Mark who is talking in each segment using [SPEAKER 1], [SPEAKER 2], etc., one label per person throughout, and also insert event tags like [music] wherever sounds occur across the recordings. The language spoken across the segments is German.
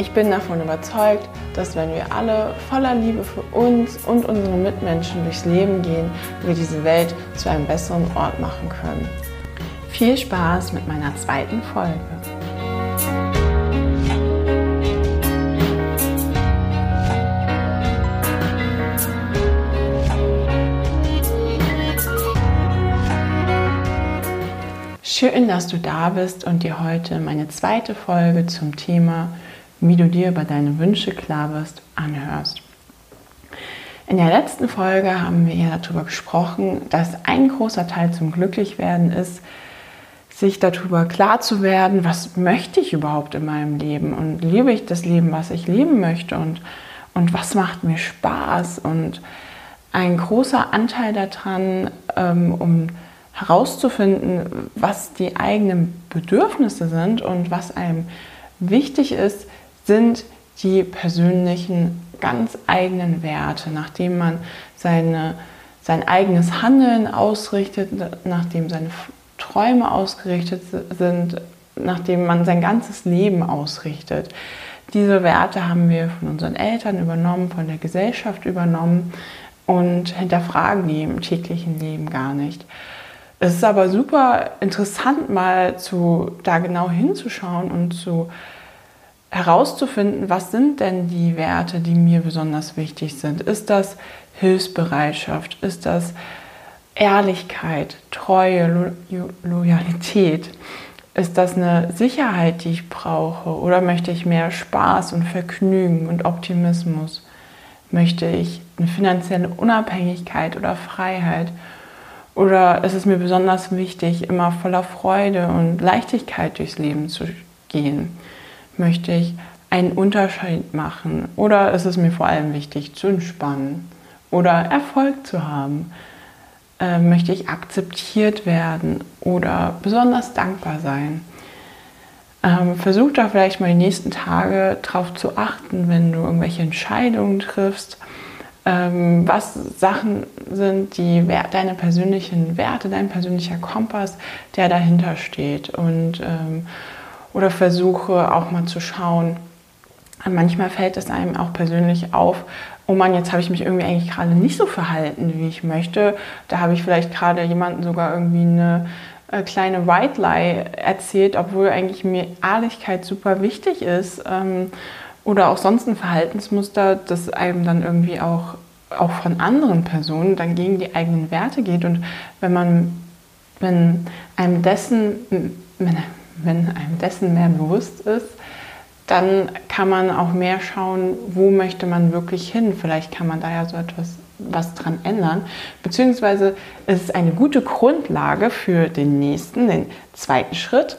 [SPEAKER 1] Ich bin davon überzeugt, dass wenn wir alle voller Liebe für uns und unsere Mitmenschen durchs Leben gehen, wir diese Welt zu einem besseren Ort machen können. Viel Spaß mit meiner zweiten Folge. Schön, dass du da bist und dir heute meine zweite Folge zum Thema wie du dir über deine Wünsche klar wirst, anhörst. In der letzten Folge haben wir ja darüber gesprochen, dass ein großer Teil zum Glücklichwerden ist, sich darüber klar zu werden, was möchte ich überhaupt in meinem Leben und liebe ich das Leben, was ich leben möchte und, und was macht mir Spaß und ein großer Anteil daran, ähm, um herauszufinden, was die eigenen Bedürfnisse sind und was einem wichtig ist, sind die persönlichen, ganz eigenen Werte, nachdem man seine, sein eigenes Handeln ausrichtet, nachdem seine Träume ausgerichtet sind, nachdem man sein ganzes Leben ausrichtet. Diese Werte haben wir von unseren Eltern übernommen, von der Gesellschaft übernommen und hinterfragen die im täglichen Leben gar nicht. Es ist aber super interessant, mal zu, da genau hinzuschauen und zu herauszufinden, was sind denn die Werte, die mir besonders wichtig sind. Ist das Hilfsbereitschaft? Ist das Ehrlichkeit, Treue, Lo Loyalität? Ist das eine Sicherheit, die ich brauche? Oder möchte ich mehr Spaß und Vergnügen und Optimismus? Möchte ich eine finanzielle Unabhängigkeit oder Freiheit? Oder ist es mir besonders wichtig, immer voller Freude und Leichtigkeit durchs Leben zu gehen? Möchte ich einen Unterschied machen? Oder ist es mir vor allem wichtig zu entspannen oder Erfolg zu haben? Äh, möchte ich akzeptiert werden oder besonders dankbar sein? Ähm, versuch da vielleicht mal die nächsten Tage drauf zu achten, wenn du irgendwelche Entscheidungen triffst, ähm, was Sachen sind, die deine persönlichen Werte, dein persönlicher Kompass, der dahinter steht. Und ähm, oder versuche auch mal zu schauen. Manchmal fällt es einem auch persönlich auf, oh Mann, jetzt habe ich mich irgendwie eigentlich gerade nicht so verhalten, wie ich möchte. Da habe ich vielleicht gerade jemanden sogar irgendwie eine äh, kleine White Lie erzählt, obwohl eigentlich mir Ehrlichkeit super wichtig ist. Ähm, oder auch sonst ein Verhaltensmuster, das einem dann irgendwie auch, auch von anderen Personen dann gegen die eigenen Werte geht. Und wenn man, wenn einem dessen, wenn, wenn einem dessen mehr bewusst ist, dann kann man auch mehr schauen, wo möchte man wirklich hin. Vielleicht kann man da ja so etwas was dran ändern. Beziehungsweise ist es eine gute Grundlage für den nächsten, den zweiten Schritt,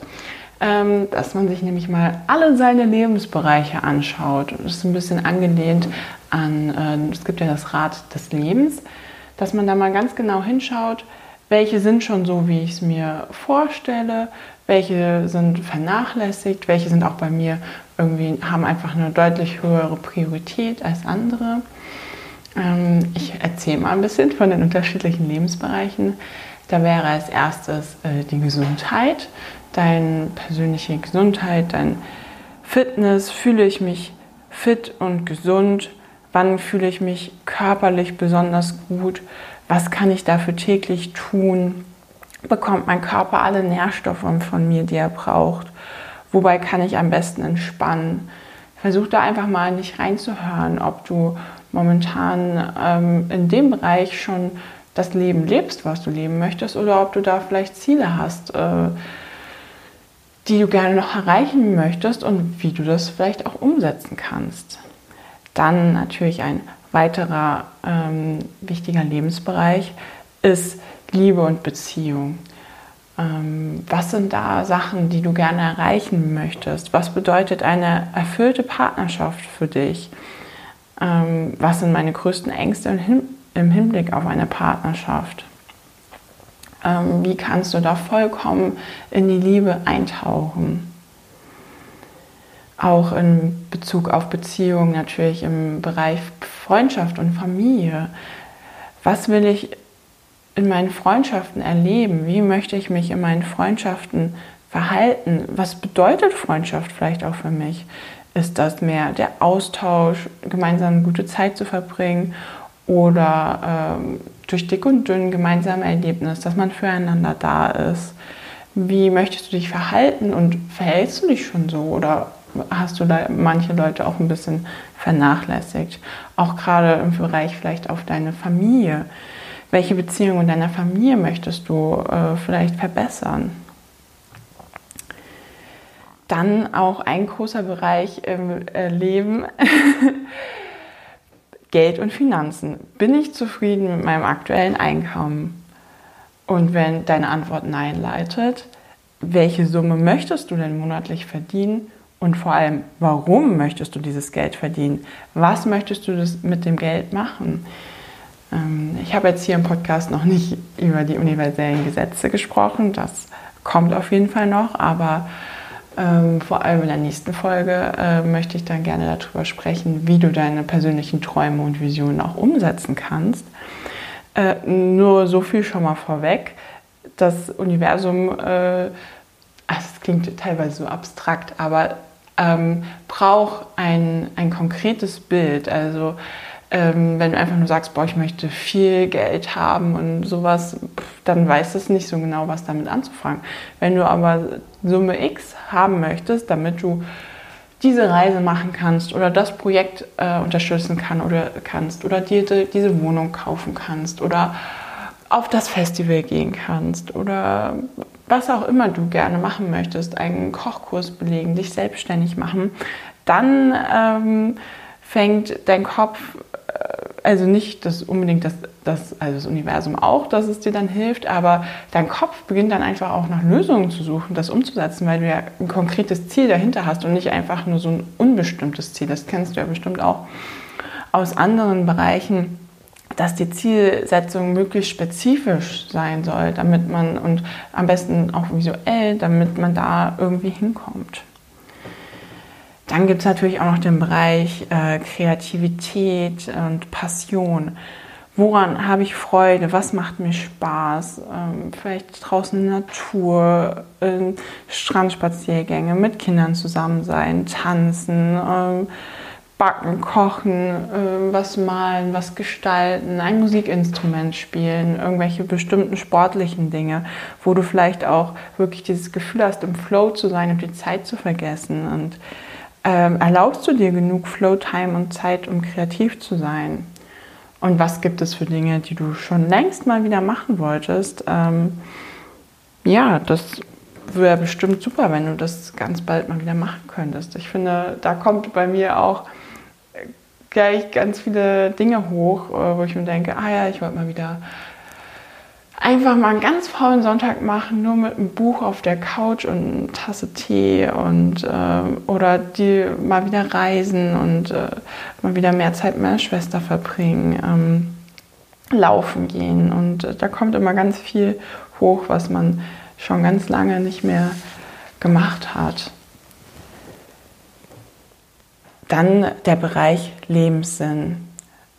[SPEAKER 1] ähm, dass man sich nämlich mal alle seine Lebensbereiche anschaut. Das ist ein bisschen angelehnt an, äh, es gibt ja das Rad des Lebens, dass man da mal ganz genau hinschaut, welche sind schon so, wie ich es mir vorstelle, welche sind vernachlässigt, welche sind auch bei mir irgendwie, haben einfach eine deutlich höhere Priorität als andere. Ähm, ich erzähle mal ein bisschen von den unterschiedlichen Lebensbereichen. Da wäre als erstes äh, die Gesundheit, deine persönliche Gesundheit, dein Fitness, fühle ich mich fit und gesund, wann fühle ich mich körperlich besonders gut, was kann ich dafür täglich tun, bekommt mein Körper alle Nährstoffe von mir, die er braucht, wobei kann ich am besten entspannen. Versuch da einfach mal nicht reinzuhören, ob du momentan ähm, in dem Bereich schon das Leben lebst, was du leben möchtest, oder ob du da vielleicht Ziele hast, äh, die du gerne noch erreichen möchtest und wie du das vielleicht auch umsetzen kannst. Dann natürlich ein weiterer ähm, wichtiger Lebensbereich ist Liebe und Beziehung. Ähm, was sind da Sachen, die du gerne erreichen möchtest? Was bedeutet eine erfüllte Partnerschaft für dich? Ähm, was sind meine größten Ängste im Hinblick auf eine Partnerschaft? Ähm, wie kannst du da vollkommen in die Liebe eintauchen? Auch in Bezug auf Beziehungen, natürlich im Bereich Freundschaft und Familie. Was will ich in meinen Freundschaften erleben? Wie möchte ich mich in meinen Freundschaften verhalten? Was bedeutet Freundschaft vielleicht auch für mich? Ist das mehr der Austausch, gemeinsam gute Zeit zu verbringen oder ähm, durch dick und dünn gemeinsame Erlebnis, dass man füreinander da ist? Wie möchtest du dich verhalten und verhältst du dich schon so oder hast du da manche Leute auch ein bisschen vernachlässigt? Auch gerade im Bereich vielleicht auf deine Familie. Welche Beziehungen in deiner Familie möchtest du äh, vielleicht verbessern? Dann auch ein großer Bereich im äh, Leben. [laughs] Geld und Finanzen. Bin ich zufrieden mit meinem aktuellen Einkommen? Und wenn deine Antwort Nein leitet, welche Summe möchtest du denn monatlich verdienen? Und vor allem, warum möchtest du dieses Geld verdienen? Was möchtest du mit dem Geld machen? Ähm, ich habe jetzt hier im Podcast noch nicht über die universellen Gesetze gesprochen. Das kommt auf jeden Fall noch, aber ähm, vor allem in der nächsten Folge äh, möchte ich dann gerne darüber sprechen, wie du deine persönlichen Träume und Visionen auch umsetzen kannst. Äh, nur so viel schon mal vorweg. Das Universum, äh, also das klingt teilweise so abstrakt, aber ähm, braucht ein, ein konkretes Bild. Also ähm, wenn du einfach nur sagst, boah, ich möchte viel Geld haben und sowas, dann weißt du nicht so genau, was damit anzufangen. Wenn du aber Summe X haben möchtest, damit du diese Reise machen kannst oder das Projekt äh, unterstützen kann oder kannst oder dir die, diese Wohnung kaufen kannst oder auf das Festival gehen kannst oder was auch immer du gerne machen möchtest, einen Kochkurs belegen, dich selbstständig machen, dann ähm, fängt dein Kopf also nicht das unbedingt das, das, also das Universum auch, dass es dir dann hilft, aber dein Kopf beginnt dann einfach auch nach Lösungen zu suchen, das umzusetzen, weil du ja ein konkretes Ziel dahinter hast und nicht einfach nur so ein unbestimmtes Ziel. Das kennst du ja bestimmt auch aus anderen Bereichen, dass die Zielsetzung möglichst spezifisch sein soll, damit man und am besten auch visuell, damit man da irgendwie hinkommt. Dann gibt es natürlich auch noch den Bereich äh, Kreativität und Passion. Woran habe ich Freude? Was macht mir Spaß? Ähm, vielleicht draußen in der Natur, äh, Strandspaziergänge, mit Kindern zusammen sein, tanzen, äh, backen, kochen, ähm, was malen, was gestalten, ein Musikinstrument spielen, irgendwelche bestimmten sportlichen Dinge, wo du vielleicht auch wirklich dieses Gefühl hast, im Flow zu sein und die Zeit zu vergessen und ähm, erlaubst du dir genug Flow-Time und Zeit, um kreativ zu sein? Und was gibt es für Dinge, die du schon längst mal wieder machen wolltest? Ähm, ja, das wäre bestimmt super, wenn du das ganz bald mal wieder machen könntest. Ich finde, da kommt bei mir auch gleich ganz viele Dinge hoch, äh, wo ich mir denke, ah ja, ich wollte mal wieder einfach mal einen ganz faulen Sonntag machen, nur mit einem Buch auf der Couch und einer Tasse Tee und äh, oder die mal wieder reisen und äh, mal wieder mehr Zeit mit meiner Schwester verbringen, ähm, laufen gehen und äh, da kommt immer ganz viel hoch, was man schon ganz lange nicht mehr gemacht hat. Dann der Bereich Lebenssinn.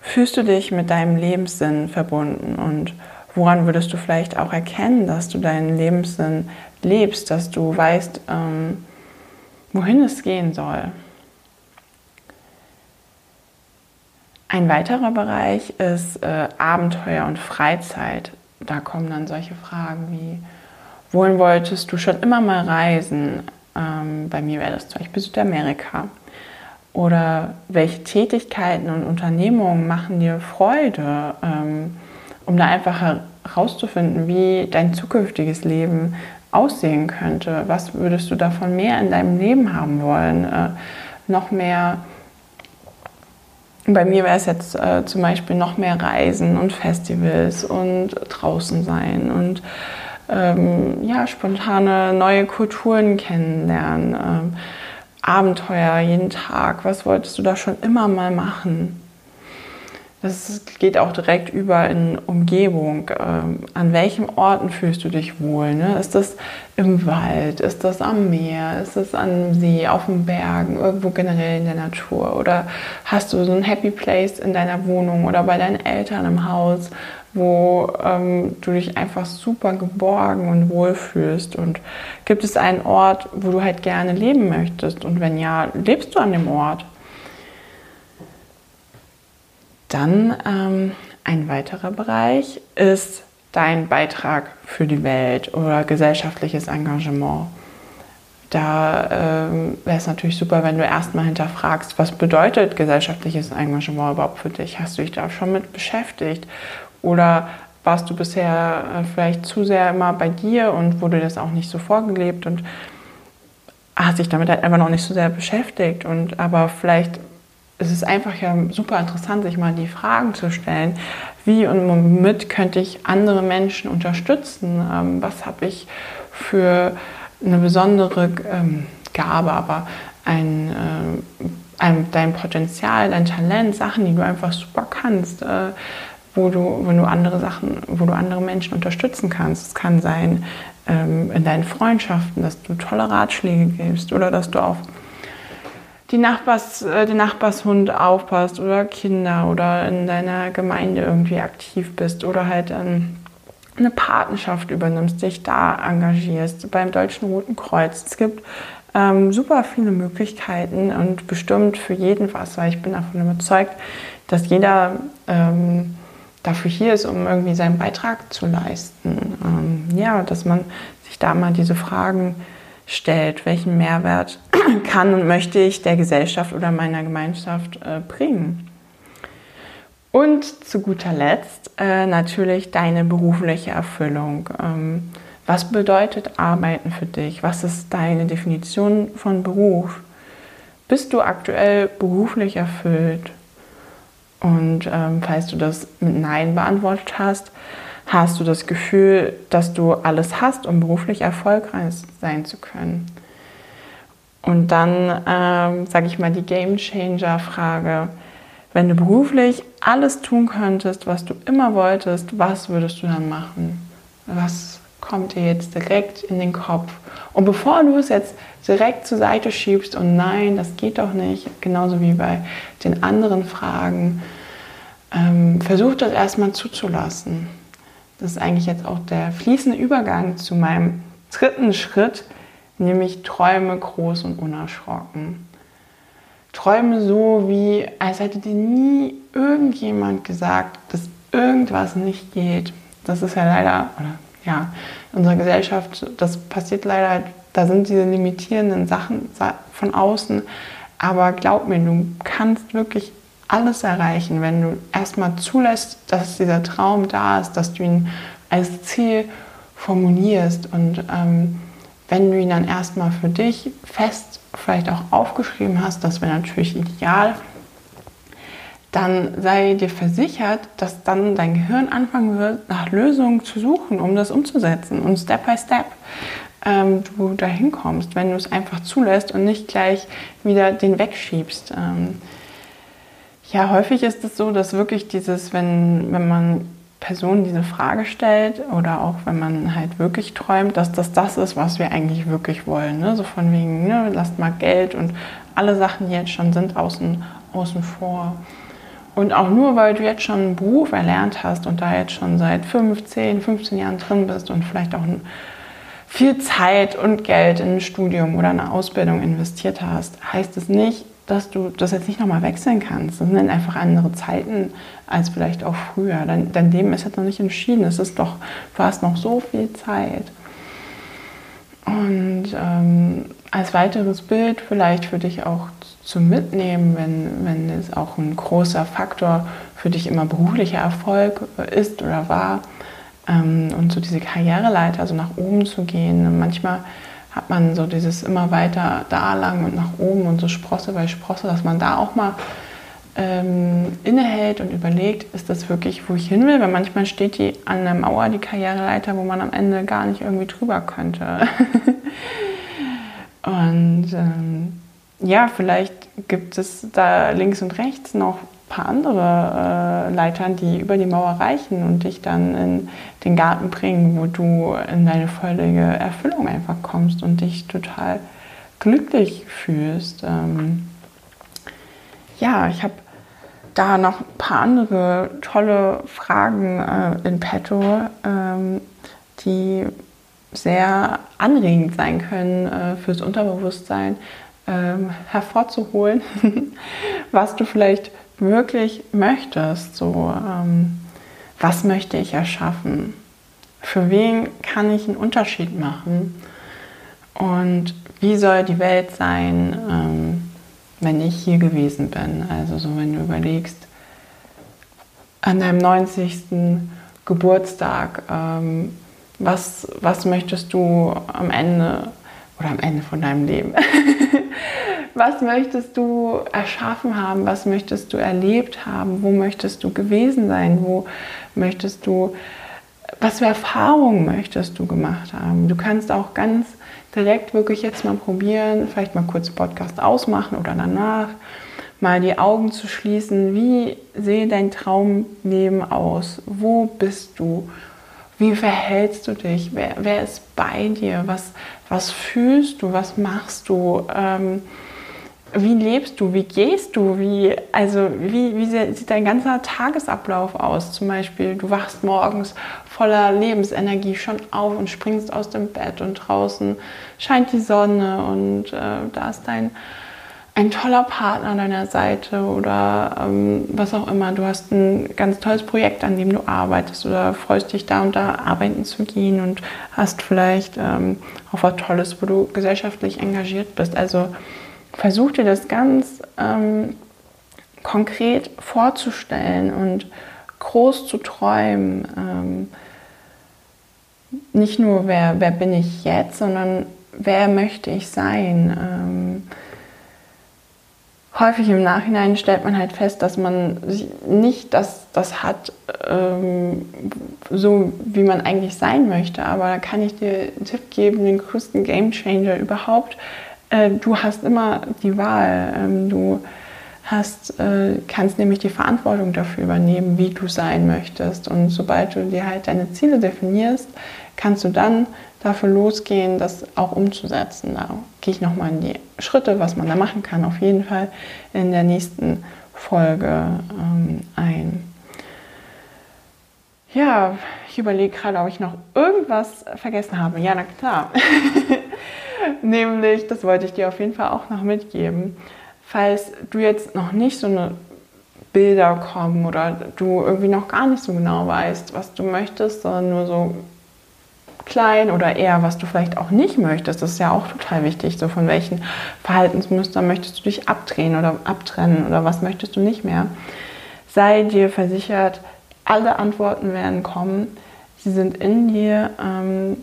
[SPEAKER 1] Fühlst du dich mit deinem Lebenssinn verbunden und Woran würdest du vielleicht auch erkennen, dass du deinen Lebenssinn lebst, dass du weißt, ähm, wohin es gehen soll? Ein weiterer Bereich ist äh, Abenteuer und Freizeit. Da kommen dann solche Fragen wie, wohin wolltest du schon immer mal reisen? Ähm, bei mir wäre das zum Beispiel Südamerika. Oder welche Tätigkeiten und Unternehmungen machen dir Freude? Ähm, um da einfach herauszufinden, wie dein zukünftiges Leben aussehen könnte. Was würdest du davon mehr in deinem Leben haben wollen? Äh, noch mehr, bei mir wäre es jetzt äh, zum Beispiel noch mehr Reisen und Festivals und draußen sein und ähm, ja, spontane neue Kulturen kennenlernen. Ähm, Abenteuer jeden Tag, was wolltest du da schon immer mal machen? das geht auch direkt über in Umgebung. Ähm, an welchen Orten fühlst du dich wohl? Ne? Ist das im Wald? Ist das am Meer? Ist das am See, auf den Bergen, irgendwo generell in der Natur? Oder hast du so ein Happy Place in deiner Wohnung oder bei deinen Eltern im Haus, wo ähm, du dich einfach super geborgen und wohl fühlst? Und gibt es einen Ort, wo du halt gerne leben möchtest? Und wenn ja, lebst du an dem Ort? Dann ähm, ein weiterer Bereich ist dein Beitrag für die Welt oder gesellschaftliches Engagement. Da ähm, wäre es natürlich super, wenn du erstmal hinterfragst, was bedeutet gesellschaftliches Engagement überhaupt für dich? Hast du dich da schon mit beschäftigt? Oder warst du bisher äh, vielleicht zu sehr immer bei dir und wurde das auch nicht so vorgelebt und hast dich damit halt einfach noch nicht so sehr beschäftigt? Und aber vielleicht es ist einfach ja super interessant, sich mal die Fragen zu stellen, wie und womit könnte ich andere Menschen unterstützen? Ähm, was habe ich für eine besondere ähm, Gabe, aber ein, äh, ein, dein Potenzial, dein Talent, Sachen, die du einfach super kannst, äh, wo du, wenn du andere Sachen, wo du andere Menschen unterstützen kannst. Es kann sein ähm, in deinen Freundschaften, dass du tolle Ratschläge gibst oder dass du auf die Nachbars, äh, den Nachbarshund aufpasst oder Kinder oder in deiner Gemeinde irgendwie aktiv bist oder halt ähm, eine Patenschaft übernimmst, dich da engagierst, beim Deutschen Roten Kreuz. Es gibt ähm, super viele Möglichkeiten und bestimmt für jeden was, weil ich bin davon überzeugt, dass jeder ähm, dafür hier ist, um irgendwie seinen Beitrag zu leisten. Ähm, ja, dass man sich da mal diese Fragen stellt, welchen Mehrwert [clears throat] kann und möchte ich der Gesellschaft oder meiner Gemeinschaft äh, bringen. Und zu guter Letzt äh, natürlich deine berufliche Erfüllung. Ähm, was bedeutet Arbeiten für dich? Was ist deine Definition von Beruf? Bist du aktuell beruflich erfüllt? Und ähm, falls du das mit Nein beantwortet hast, hast du das Gefühl, dass du alles hast, um beruflich erfolgreich sein zu können. Und dann, ähm, sage ich mal, die Game Changer-Frage. Wenn du beruflich alles tun könntest, was du immer wolltest, was würdest du dann machen? Was kommt dir jetzt direkt in den Kopf? Und bevor du es jetzt direkt zur Seite schiebst und nein, das geht doch nicht, genauso wie bei den anderen Fragen, ähm, versuch das erstmal zuzulassen. Das ist eigentlich jetzt auch der fließende Übergang zu meinem dritten Schritt, nämlich Träume groß und unerschrocken. Träume so, wie als hätte dir nie irgendjemand gesagt, dass irgendwas nicht geht. Das ist ja leider, oder ja, in unserer Gesellschaft, das passiert leider, da sind diese limitierenden Sachen von außen. Aber glaub mir, du kannst wirklich alles erreichen, wenn du erstmal zulässt, dass dieser Traum da ist, dass du ihn als Ziel formulierst und ähm, wenn du ihn dann erstmal für dich fest vielleicht auch aufgeschrieben hast, das wäre natürlich ideal, dann sei dir versichert, dass dann dein Gehirn anfangen wird, nach Lösungen zu suchen, um das umzusetzen und Step by Step ähm, du dahin kommst, wenn du es einfach zulässt und nicht gleich wieder den wegschiebst. Ähm, ja, häufig ist es so, dass wirklich dieses, wenn, wenn man Personen diese Frage stellt oder auch wenn man halt wirklich träumt, dass das das ist, was wir eigentlich wirklich wollen. Ne? So von wegen, ne, lasst mal Geld und alle Sachen, die jetzt schon sind, außen, außen vor. Und auch nur, weil du jetzt schon einen Beruf erlernt hast und da jetzt schon seit 15, 15 Jahren drin bist und vielleicht auch viel Zeit und Geld in ein Studium oder eine Ausbildung investiert hast, heißt es nicht, dass du das jetzt nicht nochmal wechseln kannst. Das sind einfach andere Zeiten als vielleicht auch früher. Dein, dein Leben ist jetzt noch nicht entschieden. Es ist doch, du hast noch so viel Zeit. Und ähm, als weiteres Bild vielleicht für dich auch zu mitnehmen, wenn, wenn es auch ein großer Faktor für dich immer beruflicher Erfolg ist oder war ähm, und so diese Karriereleiter, also nach oben zu gehen. Manchmal hat man so dieses immer weiter da lang und nach oben und so Sprosse bei Sprosse, dass man da auch mal ähm, innehält und überlegt, ist das wirklich, wo ich hin will? Weil manchmal steht die an der Mauer, die Karriereleiter, wo man am Ende gar nicht irgendwie drüber könnte. [laughs] und ähm, ja, vielleicht gibt es da links und rechts noch paar andere äh, Leitern, die über die Mauer reichen und dich dann in den Garten bringen, wo du in deine völlige Erfüllung einfach kommst und dich total glücklich fühlst. Ähm, ja, ich habe da noch ein paar andere tolle Fragen äh, in petto, ähm, die sehr anregend sein können äh, fürs Unterbewusstsein ähm, hervorzuholen, [laughs] was du vielleicht wirklich möchtest. So, ähm, was möchte ich erschaffen? Für wen kann ich einen Unterschied machen? Und wie soll die Welt sein, ähm, wenn ich hier gewesen bin? Also so, wenn du überlegst, an deinem 90. Geburtstag, ähm, was, was möchtest du am Ende oder am Ende von deinem Leben? [laughs] was möchtest du erschaffen haben? Was möchtest du erlebt haben? Wo möchtest du gewesen sein? Wo möchtest du, was für Erfahrungen möchtest du gemacht haben? Du kannst auch ganz direkt wirklich jetzt mal probieren, vielleicht mal kurz Podcast ausmachen oder danach mal die Augen zu schließen. Wie sehe dein Traumleben aus? Wo bist du? Wie verhältst du dich? Wer, wer ist bei dir? Was, was fühlst du? Was machst du? Ähm, wie lebst du? Wie gehst du? Wie, also wie, wie sieht dein ganzer Tagesablauf aus? Zum Beispiel, du wachst morgens voller Lebensenergie schon auf und springst aus dem Bett und draußen scheint die Sonne und äh, da ist dein ein toller Partner an deiner Seite oder ähm, was auch immer. Du hast ein ganz tolles Projekt, an dem du arbeitest oder freust dich da und da arbeiten zu gehen und hast vielleicht ähm, auch was Tolles, wo du gesellschaftlich engagiert bist. Also versuch dir das ganz ähm, konkret vorzustellen und groß zu träumen. Nicht nur, wer, wer bin ich jetzt, sondern wer möchte ich sein ähm, häufig im Nachhinein stellt man halt fest, dass man nicht das, das hat, ähm, so wie man eigentlich sein möchte. Aber da kann ich dir einen Tipp geben, den größten Game Changer überhaupt. Äh, du hast immer die Wahl. Ähm, du hast, äh, kannst nämlich die Verantwortung dafür übernehmen, wie du sein möchtest. Und sobald du dir halt deine Ziele definierst, kannst du dann dafür losgehen, das auch umzusetzen. Da gehe ich nochmal in die Schritte, was man da machen kann, auf jeden Fall in der nächsten Folge ähm, ein. Ja, ich überlege gerade, ob ich noch irgendwas vergessen habe. Ja, na klar. [laughs] Nämlich, das wollte ich dir auf jeden Fall auch noch mitgeben. Falls du jetzt noch nicht so eine Bilder kommen oder du irgendwie noch gar nicht so genau weißt, was du möchtest, sondern nur so klein oder eher, was du vielleicht auch nicht möchtest. Das ist ja auch total wichtig. So von welchen Verhaltensmustern möchtest du dich abdrehen oder abtrennen oder was möchtest du nicht mehr? Sei dir versichert, alle Antworten werden kommen. Sie sind in dir. Ähm,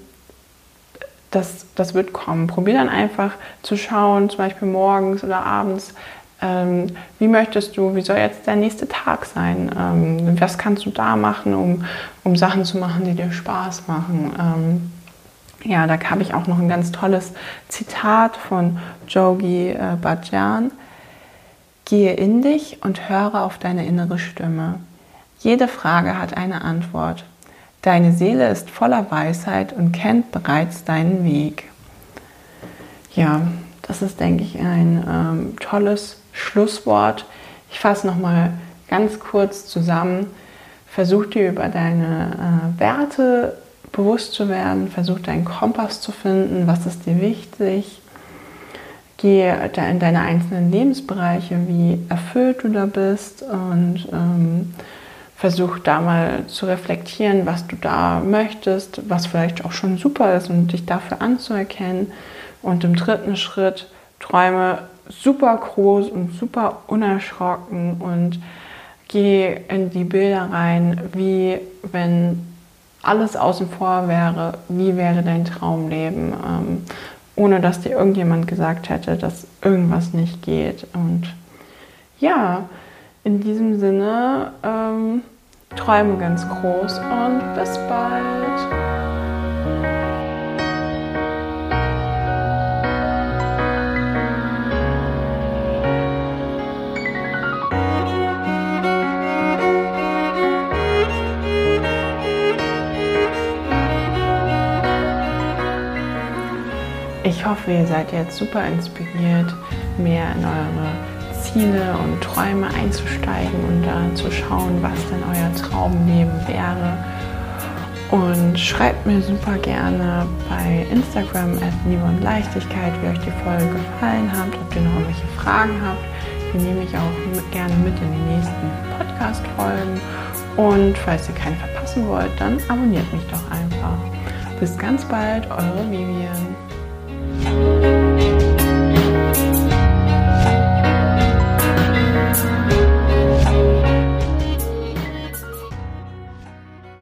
[SPEAKER 1] das, das wird kommen. Probier dann einfach zu schauen, zum Beispiel morgens oder abends, ähm, wie möchtest du, wie soll jetzt der nächste Tag sein? Ähm, was kannst du da machen, um, um Sachen zu machen, die dir Spaß machen? Ähm, ja, da habe ich auch noch ein ganz tolles Zitat von Jogi äh, Bhajan. Gehe in dich und höre auf deine innere Stimme. Jede Frage hat eine Antwort. Deine Seele ist voller Weisheit und kennt bereits deinen Weg. Ja, das ist, denke ich, ein ähm, tolles Schlusswort. Ich fasse nochmal ganz kurz zusammen. Versuch dir über deine äh, Werte bewusst zu werden, versuch deinen Kompass zu finden, was ist dir wichtig. Geh da in deine einzelnen Lebensbereiche, wie erfüllt du da bist und ähm, versuch da mal zu reflektieren, was du da möchtest, was vielleicht auch schon super ist und dich dafür anzuerkennen. Und im dritten Schritt träume super groß und super unerschrocken und geh in die Bilder rein, wie wenn alles außen vor wäre, wie wäre dein Traumleben, ähm, ohne dass dir irgendjemand gesagt hätte, dass irgendwas nicht geht. Und ja, in diesem Sinne, ähm, träume ganz groß und bis bald. Ich hoffe, ihr seid jetzt super inspiriert, mehr in eure Ziele und Träume einzusteigen und da zu schauen, was denn euer Traumleben wäre. Und schreibt mir super gerne bei Instagram at und Leichtigkeit, wie euch die Folge gefallen hat, ob ihr noch irgendwelche Fragen habt. Die nehme ich auch gerne mit in die nächsten Podcast-Folgen. Und falls ihr keine verpassen wollt, dann abonniert mich doch einfach. Bis ganz bald, eure Vivian. Bye.